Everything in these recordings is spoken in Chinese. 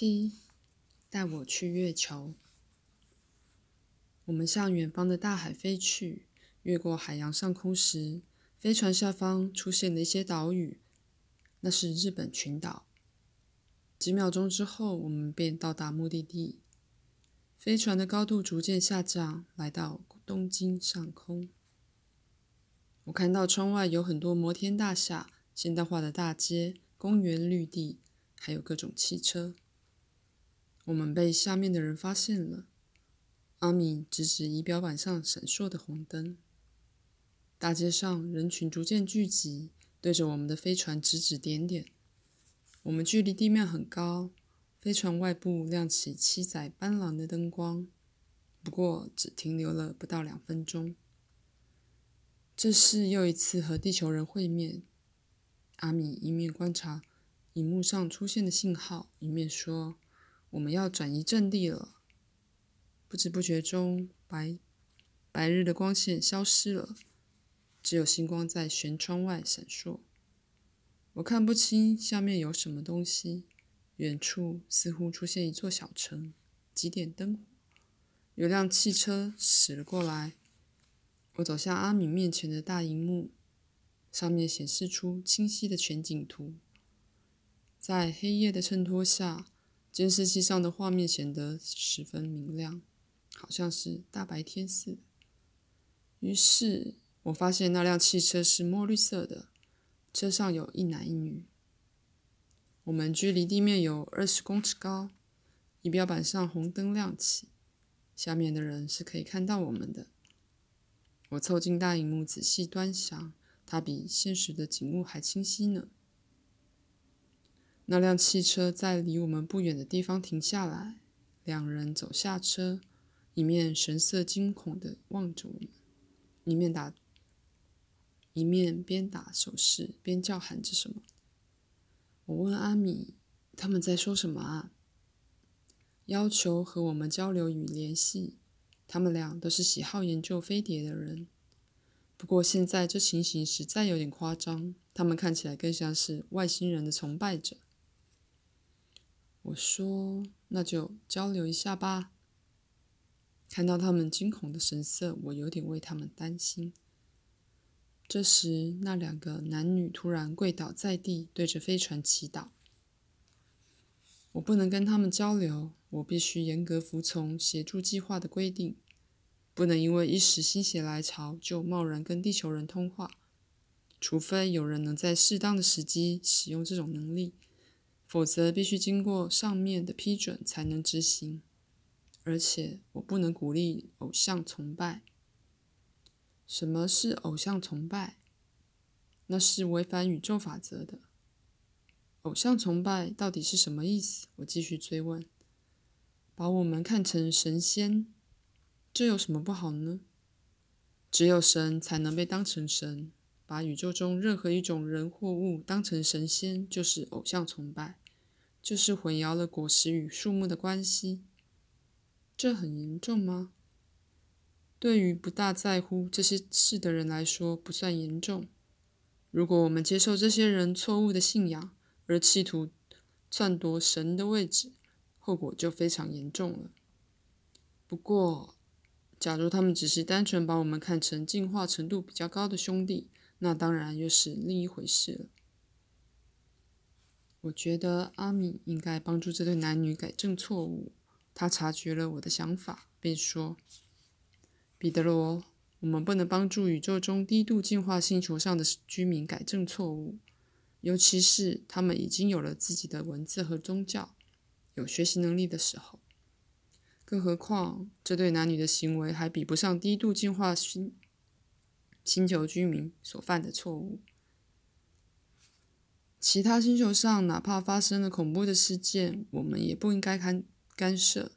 七，带我去月球。我们向远方的大海飞去，越过海洋上空时，飞船下方出现了一些岛屿，那是日本群岛。几秒钟之后，我们便到达目的地。飞船的高度逐渐下降，来到东京上空。我看到窗外有很多摩天大厦、现代化的大街、公园绿地。还有各种汽车，我们被下面的人发现了。阿米指指仪表板上闪烁的红灯。大街上人群逐渐聚集，对着我们的飞船指指点点。我们距离地面很高，飞船外部亮起七彩斑斓的灯光，不过只停留了不到两分钟。这是又一次和地球人会面。阿米一面观察。荧幕上出现的信号，一面说：“我们要转移阵地了。”不知不觉中，白白日的光线消失了，只有星光在舷窗外闪烁。我看不清下面有什么东西，远处似乎出现一座小城，几点灯火，有辆汽车驶了过来。我走向阿米面前的大荧幕，上面显示出清晰的全景图。在黑夜的衬托下，监视器上的画面显得十分明亮，好像是大白天似的。于是我发现那辆汽车是墨绿色的，车上有一男一女。我们距离地面有二十公尺高，仪表板上红灯亮起，下面的人是可以看到我们的。我凑近大荧幕仔细端详，它比现实的景物还清晰呢。那辆汽车在离我们不远的地方停下来，两人走下车，一面神色惊恐地望着我们，一面打，一面边打手势边叫喊着什么。我问阿米：“他们在说什么啊？”要求和我们交流与联系。他们俩都是喜好研究飞碟的人，不过现在这情形实在有点夸张，他们看起来更像是外星人的崇拜者。我说：“那就交流一下吧。”看到他们惊恐的神色，我有点为他们担心。这时，那两个男女突然跪倒在地，对着飞船祈祷。我不能跟他们交流，我必须严格服从协助计划的规定，不能因为一时心血来潮就贸然跟地球人通话，除非有人能在适当的时机使用这种能力。否则，必须经过上面的批准才能执行。而且，我不能鼓励偶像崇拜。什么是偶像崇拜？那是违反宇宙法则的。偶像崇拜到底是什么意思？我继续追问。把我们看成神仙，这有什么不好呢？只有神才能被当成神。把宇宙中任何一种人或物当成神仙，就是偶像崇拜。就是混淆了果实与树木的关系，这很严重吗？对于不大在乎这些事的人来说，不算严重。如果我们接受这些人错误的信仰，而企图篡夺神的位置，后果就非常严重了。不过，假如他们只是单纯把我们看成进化程度比较高的兄弟，那当然又是另一回事了。我觉得阿米应该帮助这对男女改正错误。他察觉了我的想法，便说：“彼得罗，我们不能帮助宇宙中低度进化星球上的居民改正错误，尤其是他们已经有了自己的文字和宗教、有学习能力的时候。更何况，这对男女的行为还比不上低度进化星星球居民所犯的错误。”其他星球上，哪怕发生了恐怖的事件，我们也不应该干干涉。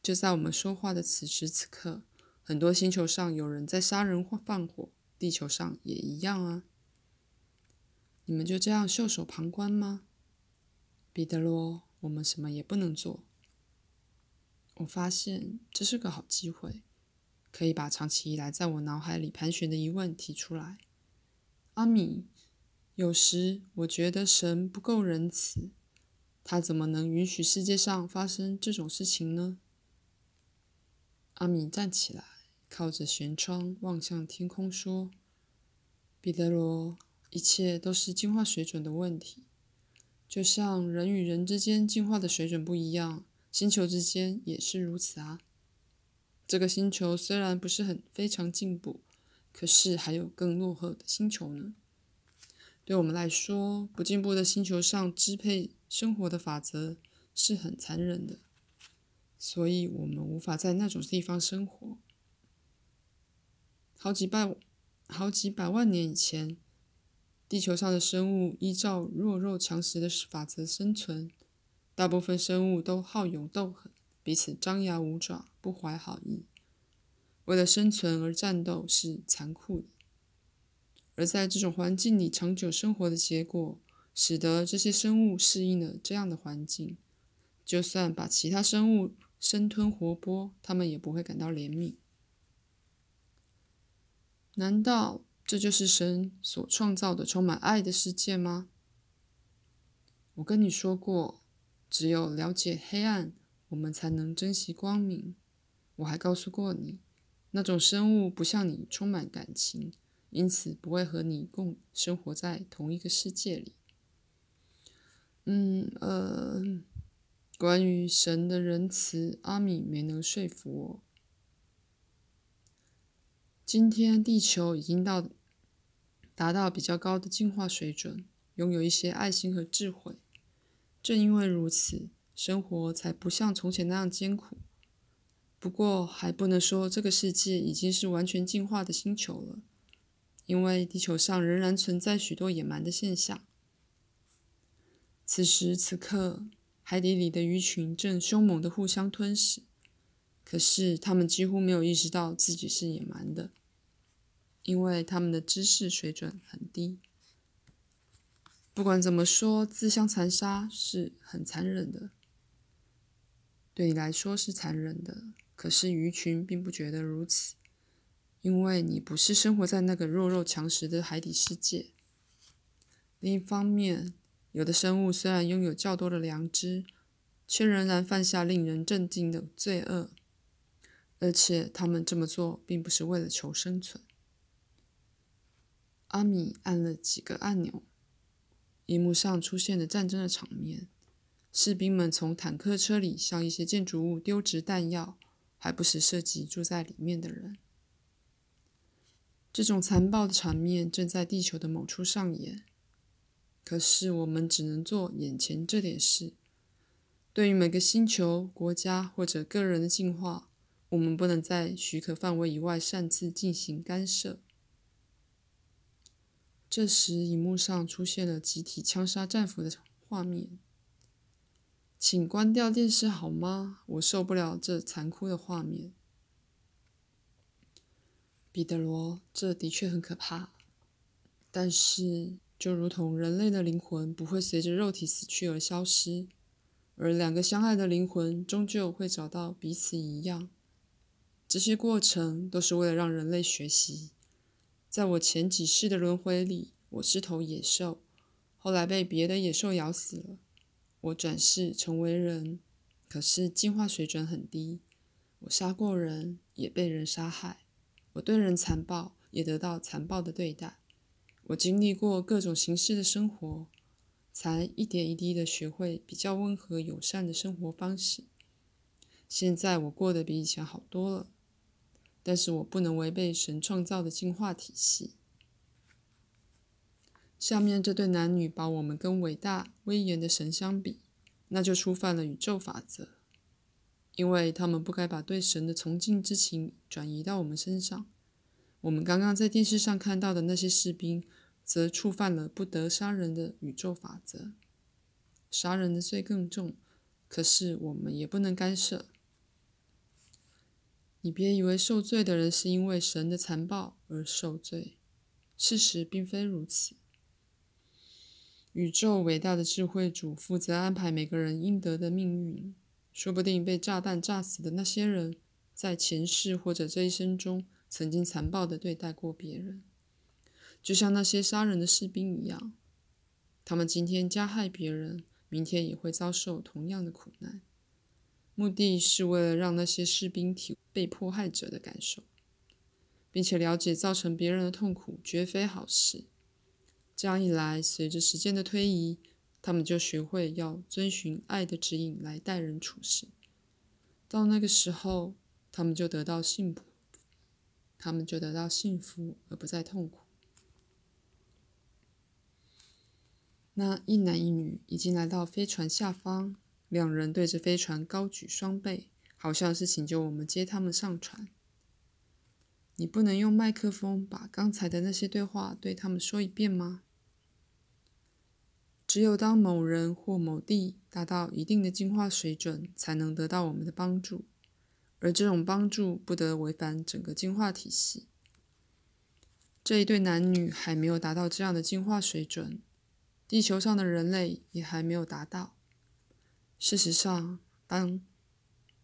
就在我们说话的此时此刻，很多星球上有人在杀人或放火，地球上也一样啊。你们就这样袖手旁观吗，彼得罗？我们什么也不能做。我发现这是个好机会，可以把长期以来在我脑海里盘旋的疑问提出来，阿米。有时我觉得神不够仁慈，他怎么能允许世界上发生这种事情呢？阿米站起来，靠着舷窗望向天空，说：“彼得罗，一切都是进化水准的问题。就像人与人之间进化的水准不一样，星球之间也是如此啊。这个星球虽然不是很非常进步，可是还有更落后的星球呢。对我们来说，不进步的星球上支配生活的法则是很残忍的，所以我们无法在那种地方生活。好几百、好几百万年以前。”地球上的生物依照弱肉强食的法则生存，大部分生物都好勇斗狠，彼此张牙舞爪，不怀好意。为了生存而战斗是残酷的，而在这种环境里长久生活的结果，使得这些生物适应了这样的环境。就算把其他生物生吞活剥，它们也不会感到怜悯。难道？这就是神所创造的充满爱的世界吗？我跟你说过，只有了解黑暗，我们才能珍惜光明。我还告诉过你，那种生物不像你充满感情，因此不会和你共生活在同一个世界里。嗯，呃，关于神的仁慈，阿米没能说服我。今天地球已经到。达到比较高的进化水准，拥有一些爱心和智慧。正因为如此，生活才不像从前那样艰苦。不过，还不能说这个世界已经是完全进化的星球了，因为地球上仍然存在许多野蛮的现象。此时此刻，海底里的鱼群正凶猛地互相吞噬，可是它们几乎没有意识到自己是野蛮的。因为他们的知识水准很低。不管怎么说，自相残杀是很残忍的。对你来说是残忍的，可是鱼群并不觉得如此，因为你不是生活在那个弱肉强食的海底世界。另一方面，有的生物虽然拥有较多的良知，却仍然犯下令人震惊的罪恶，而且他们这么做并不是为了求生存。阿米按了几个按钮，荧幕上出现了战争的场面。士兵们从坦克车里向一些建筑物丢掷弹药，还不时射击住在里面的人。这种残暴的场面正在地球的某处上演。可是我们只能做眼前这点事。对于每个星球、国家或者个人的进化，我们不能在许可范围以外擅自进行干涉。这时，荧幕上出现了集体枪杀战俘的画面。请关掉电视好吗？我受不了这残酷的画面。彼得罗，这的确很可怕。但是，就如同人类的灵魂不会随着肉体死去而消失，而两个相爱的灵魂终究会找到彼此一样。这些过程都是为了让人类学习。在我前几世的轮回里，我是头野兽，后来被别的野兽咬死了。我转世成为人，可是进化水准很低。我杀过人，也被人杀害。我对人残暴，也得到残暴的对待。我经历过各种形式的生活，才一点一滴的学会比较温和友善的生活方式。现在我过得比以前好多了。但是我不能违背神创造的进化体系。下面这对男女把我们跟伟大威严的神相比，那就触犯了宇宙法则，因为他们不该把对神的崇敬之情转移到我们身上。我们刚刚在电视上看到的那些士兵，则触犯了不得杀人的宇宙法则，杀人的罪更重。可是我们也不能干涉。你别以为受罪的人是因为神的残暴而受罪，事实并非如此。宇宙伟大的智慧主负责安排每个人应得的命运，说不定被炸弹炸死的那些人，在前世或者这一生中曾经残暴的对待过别人，就像那些杀人的士兵一样。他们今天加害别人，明天也会遭受同样的苦难。目的是为了让那些士兵体被迫害者的感受，并且了解造成别人的痛苦绝非好事。这样一来，随着时间的推移，他们就学会要遵循爱的指引来待人处事。到那个时候，他们就得到幸福，他们就得到幸福而不再痛苦。那一男一女已经来到飞船下方。两人对着飞船高举双臂，好像是请求我们接他们上船。你不能用麦克风把刚才的那些对话对他们说一遍吗？只有当某人或某地达到一定的进化水准，才能得到我们的帮助，而这种帮助不得违反整个进化体系。这一对男女还没有达到这样的进化水准，地球上的人类也还没有达到。事实上，当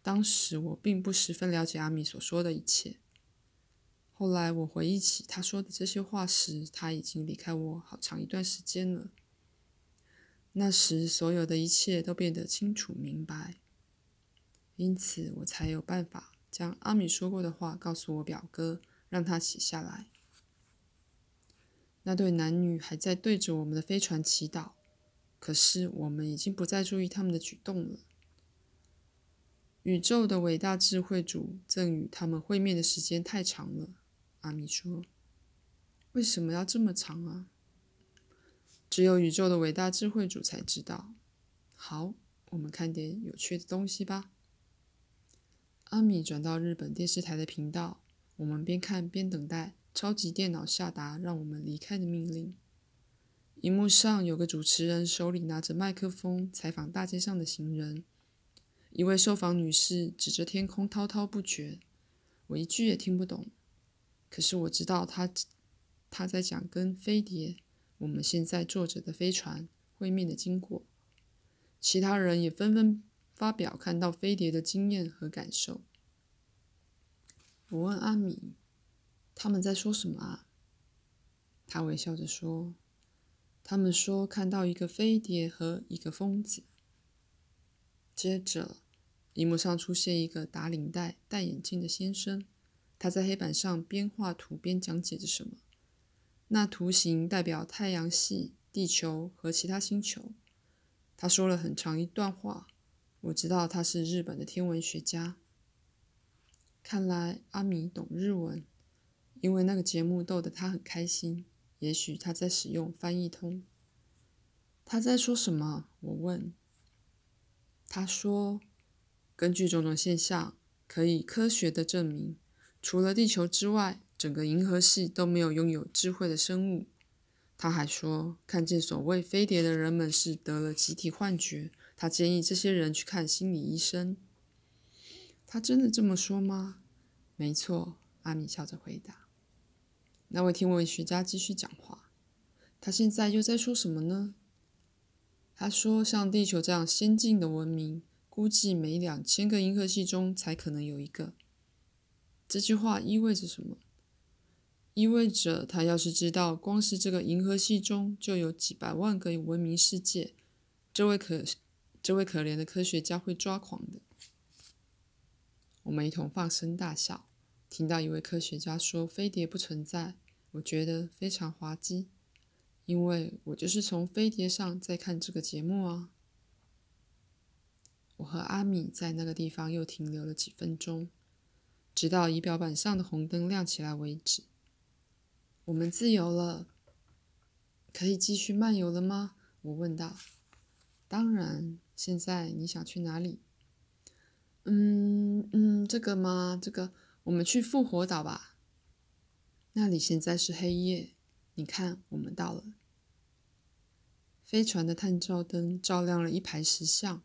当时我并不十分了解阿米所说的一切。后来我回忆起他说的这些话时，他已经离开我好长一段时间了。那时，所有的一切都变得清楚明白，因此我才有办法将阿米说过的话告诉我表哥，让他写下来。那对男女还在对着我们的飞船祈祷。可是我们已经不再注意他们的举动了。宇宙的伟大智慧主赠予他们会面的时间太长了，阿米说：“为什么要这么长啊？”只有宇宙的伟大智慧主才知道。好，我们看点有趣的东西吧。阿米转到日本电视台的频道，我们边看边等待超级电脑下达让我们离开的命令。荧幕上有个主持人手里拿着麦克风采访大街上的行人，一位受访女士指着天空滔滔不绝，我一句也听不懂。可是我知道她她在讲跟飞碟我们现在坐着的飞船会面的经过。其他人也纷纷发表看到飞碟的经验和感受。我问阿米：“他们在说什么啊？”他微笑着说。他们说看到一个飞碟和一个疯子。接着，荧幕上出现一个打领带、戴眼镜的先生，他在黑板上边画图边讲解着什么。那图形代表太阳系、地球和其他星球。他说了很长一段话，我知道他是日本的天文学家。看来阿米懂日文，因为那个节目逗得他很开心。也许他在使用翻译通。他在说什么？我问。他说：“根据种种现象，可以科学的证明，除了地球之外，整个银河系都没有拥有智慧的生物。”他还说，看见所谓飞碟的人们是得了集体幻觉。他建议这些人去看心理医生。他真的这么说吗？没错，阿米笑着回答。那位天文学家继续讲话。他现在又在说什么呢？他说：“像地球这样先进的文明，估计每两千个银河系中才可能有一个。”这句话意味着什么？意味着他要是知道，光是这个银河系中就有几百万个文明世界，这位可这位可怜的科学家会抓狂的。我们一同放声大笑。听到一位科学家说飞碟不存在，我觉得非常滑稽，因为我就是从飞碟上在看这个节目啊。我和阿米在那个地方又停留了几分钟，直到仪表板上的红灯亮起来为止。我们自由了，可以继续漫游了吗？我问道。当然，现在你想去哪里？嗯嗯，这个吗？这个。我们去复活岛吧。那里现在是黑夜。你看，我们到了。飞船的探照灯照亮了一排石像，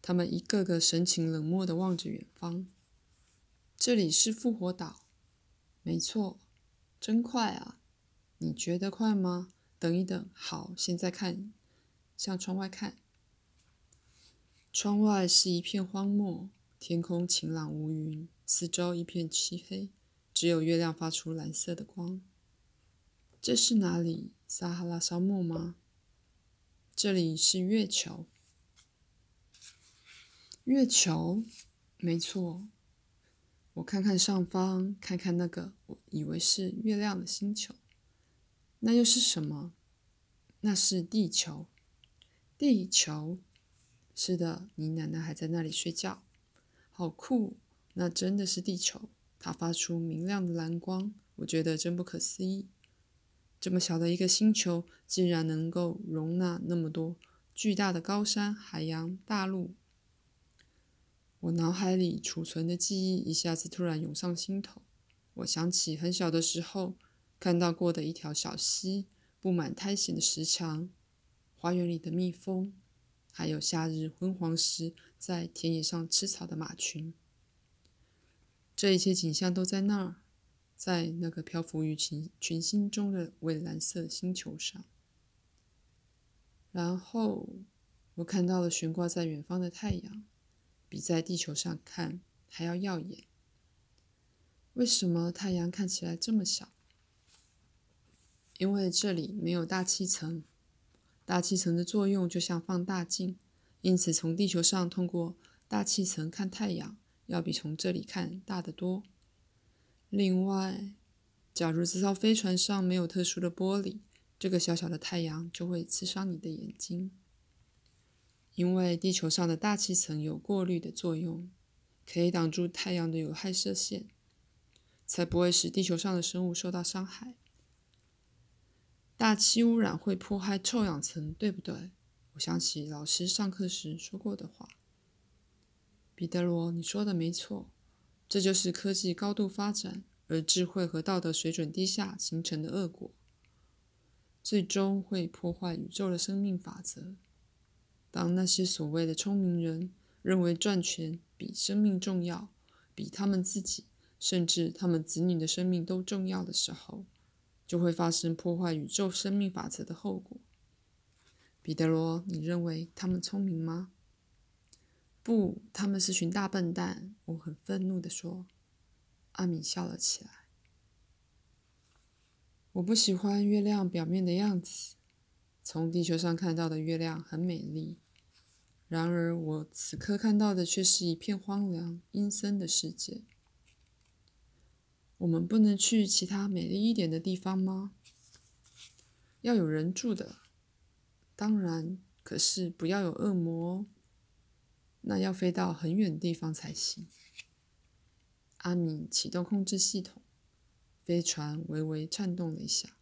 他们一个个神情冷漠的望着远方。这里是复活岛。没错，真快啊！你觉得快吗？等一等，好，现在看，向窗外看。窗外是一片荒漠，天空晴朗无云。四周一片漆黑，只有月亮发出蓝色的光。这是哪里？撒哈拉沙漠吗？这里是月球。月球，没错。我看看上方，看看那个我以为是月亮的星球，那又是什么？那是地球。地球，是的，你奶奶还在那里睡觉，好酷！那真的是地球，它发出明亮的蓝光，我觉得真不可思议。这么小的一个星球，竟然能够容纳那么多巨大的高山、海洋、大陆。我脑海里储存的记忆一下子突然涌上心头。我想起很小的时候看到过的一条小溪，布满苔藓的石墙。花园里的蜜蜂，还有夏日昏黄时在田野上吃草的马群，这一切景象都在那儿，在那个漂浮于群群星中的蔚蓝色星球上。然后我看到了悬挂在远方的太阳，比在地球上看还要耀眼。为什么太阳看起来这么小？因为这里没有大气层。大气层的作用就像放大镜，因此从地球上通过大气层看太阳，要比从这里看大得多。另外，假如这艘飞船上没有特殊的玻璃，这个小小的太阳就会刺伤你的眼睛。因为地球上的大气层有过滤的作用，可以挡住太阳的有害射线，才不会使地球上的生物受到伤害。大气污染会破坏臭氧层，对不对？我想起老师上课时说过的话。彼得罗，你说的没错，这就是科技高度发展而智慧和道德水准低下形成的恶果，最终会破坏宇宙的生命法则。当那些所谓的聪明人认为赚钱比生命重要，比他们自己甚至他们子女的生命都重要的时候，就会发生破坏宇宙生命法则的后果。彼得罗，你认为他们聪明吗？不，他们是群大笨蛋。我很愤怒地说。阿米笑了起来。我不喜欢月亮表面的样子。从地球上看到的月亮很美丽，然而我此刻看到的却是一片荒凉、阴森的世界。我们不能去其他美丽一点的地方吗？要有人住的，当然，可是不要有恶魔哦。那要飞到很远地方才行。阿米启动控制系统，飞船微微颤动了一下，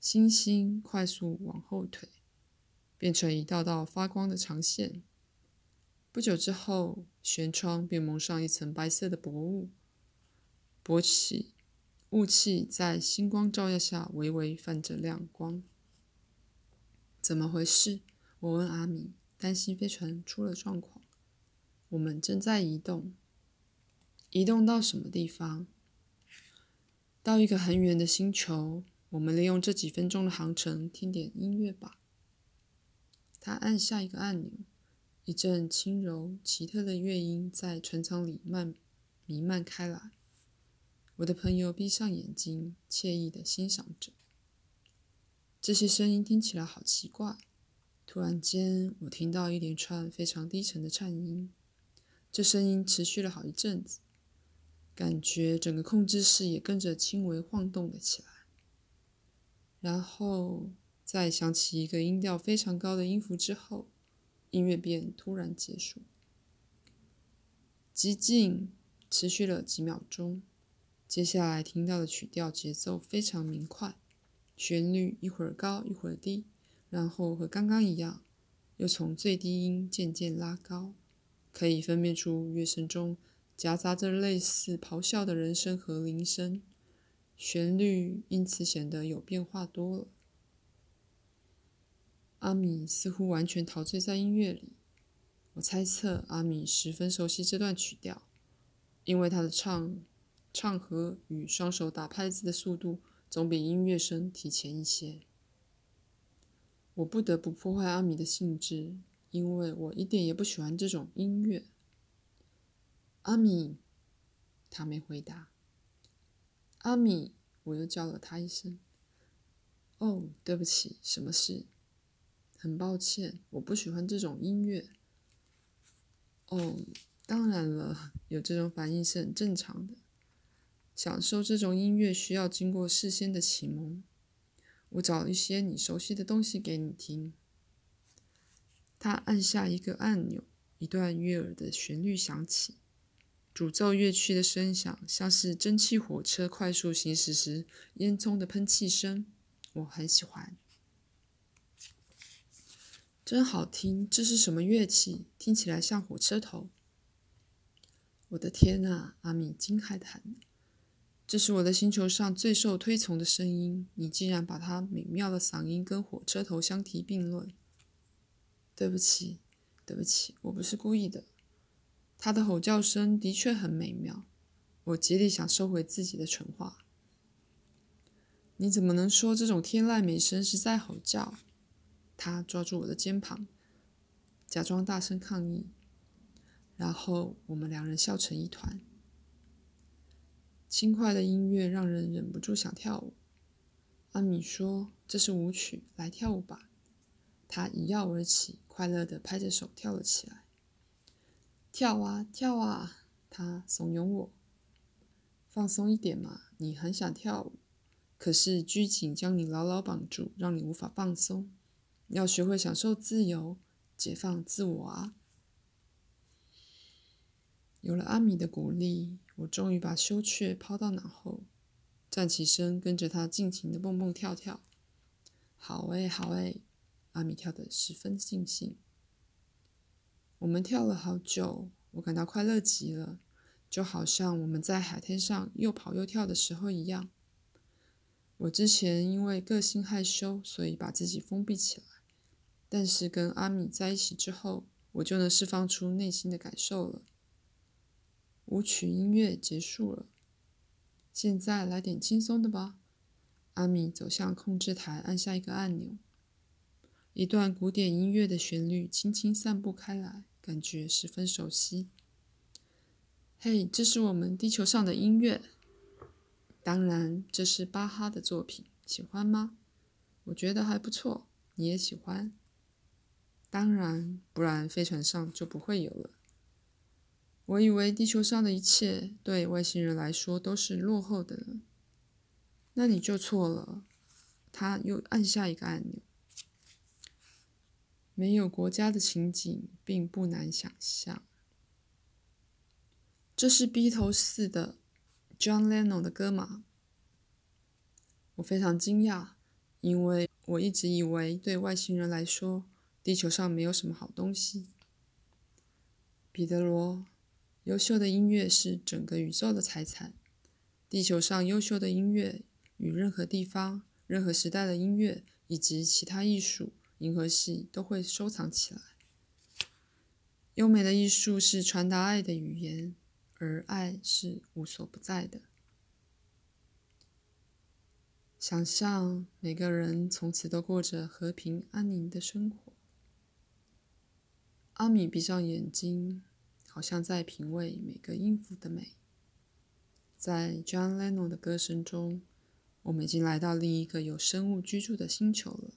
星星快速往后退，变成一道道发光的长线。不久之后，舷窗便蒙上一层白色的薄雾。勃起，雾气在星光照耀下微微泛着亮光。怎么回事？我问阿米，担心飞船出了状况。我们正在移动，移动到什么地方？到一个很远的星球。我们利用这几分钟的航程听点音乐吧。他按下一个按钮，一阵轻柔奇特的乐音在船舱里漫弥漫开来。我的朋友闭上眼睛，惬意地欣赏着。这些声音听起来好奇怪。突然间，我听到一连串非常低沉的颤音。这声音持续了好一阵子，感觉整个控制室也跟着轻微晃动了起来。然后，在响起一个音调非常高的音符之后，音乐便突然结束。寂静持续了几秒钟。接下来听到的曲调节奏非常明快，旋律一会儿高一会儿低，然后和刚刚一样，又从最低音渐渐拉高，可以分辨出乐声中夹杂着类似咆哮的人声和铃声，旋律因此显得有变化多了。阿米似乎完全陶醉在音乐里，我猜测阿米十分熟悉这段曲调，因为他的唱。唱和与双手打拍子的速度总比音乐声提前一些。我不得不破坏阿米的兴致，因为我一点也不喜欢这种音乐。阿米，他没回答。阿米，我又叫了他一声。哦，对不起，什么事？很抱歉，我不喜欢这种音乐。哦，当然了，有这种反应是很正常的。享受这种音乐需要经过事先的启蒙。我找一些你熟悉的东西给你听。他按下一个按钮，一段悦耳的旋律响起。主奏乐器的声响像是蒸汽火车快速行驶时烟囱的喷气声。我很喜欢，真好听。这是什么乐器？听起来像火车头。我的天啊！阿米惊骇的喊。这是我的星球上最受推崇的声音，你竟然把它美妙的嗓音跟火车头相提并论。对不起，对不起，我不是故意的。他的吼叫声的确很美妙，我竭力想收回自己的蠢话。你怎么能说这种天籁美声是在吼叫？他抓住我的肩膀，假装大声抗议，然后我们两人笑成一团。轻快的音乐让人忍不住想跳舞。阿米说：“这是舞曲，来跳舞吧。”他一跃而起，快乐地拍着手跳了起来。跳啊跳啊！他怂恿我：“放松一点嘛，你很想跳舞，可是拘谨将你牢牢绑住，让你无法放松。要学会享受自由，解放自我啊！”有了阿米的鼓励。我终于把羞怯抛到脑后，站起身，跟着他尽情的蹦蹦跳跳。好诶，好诶，阿米跳得十分尽兴。我们跳了好久，我感到快乐极了，就好像我们在海滩上又跑又跳的时候一样。我之前因为个性害羞，所以把自己封闭起来，但是跟阿米在一起之后，我就能释放出内心的感受了。舞曲音乐结束了，现在来点轻松的吧。阿米走向控制台，按下一个按钮，一段古典音乐的旋律轻轻散布开来，感觉十分熟悉。嘿，这是我们地球上的音乐。当然，这是巴哈的作品，喜欢吗？我觉得还不错，你也喜欢？当然，不然飞船上就不会有了。我以为地球上的一切对外星人来说都是落后的呢，那你就错了。他又按下一个按钮。没有国家的情景并不难想象。这是 B 头四的 John Lennon 的歌吗？我非常惊讶，因为我一直以为对外星人来说，地球上没有什么好东西。彼得罗。优秀的音乐是整个宇宙的财产。地球上优秀的音乐与任何地方、任何时代的音乐以及其他艺术、银河系都会收藏起来。优美的艺术是传达爱的语言，而爱是无所不在的。想象每个人从此都过着和平安宁的生活。阿米闭上眼睛。好像在品味每个音符的美。在 John Lennon 的歌声中，我们已经来到另一个有生物居住的星球了。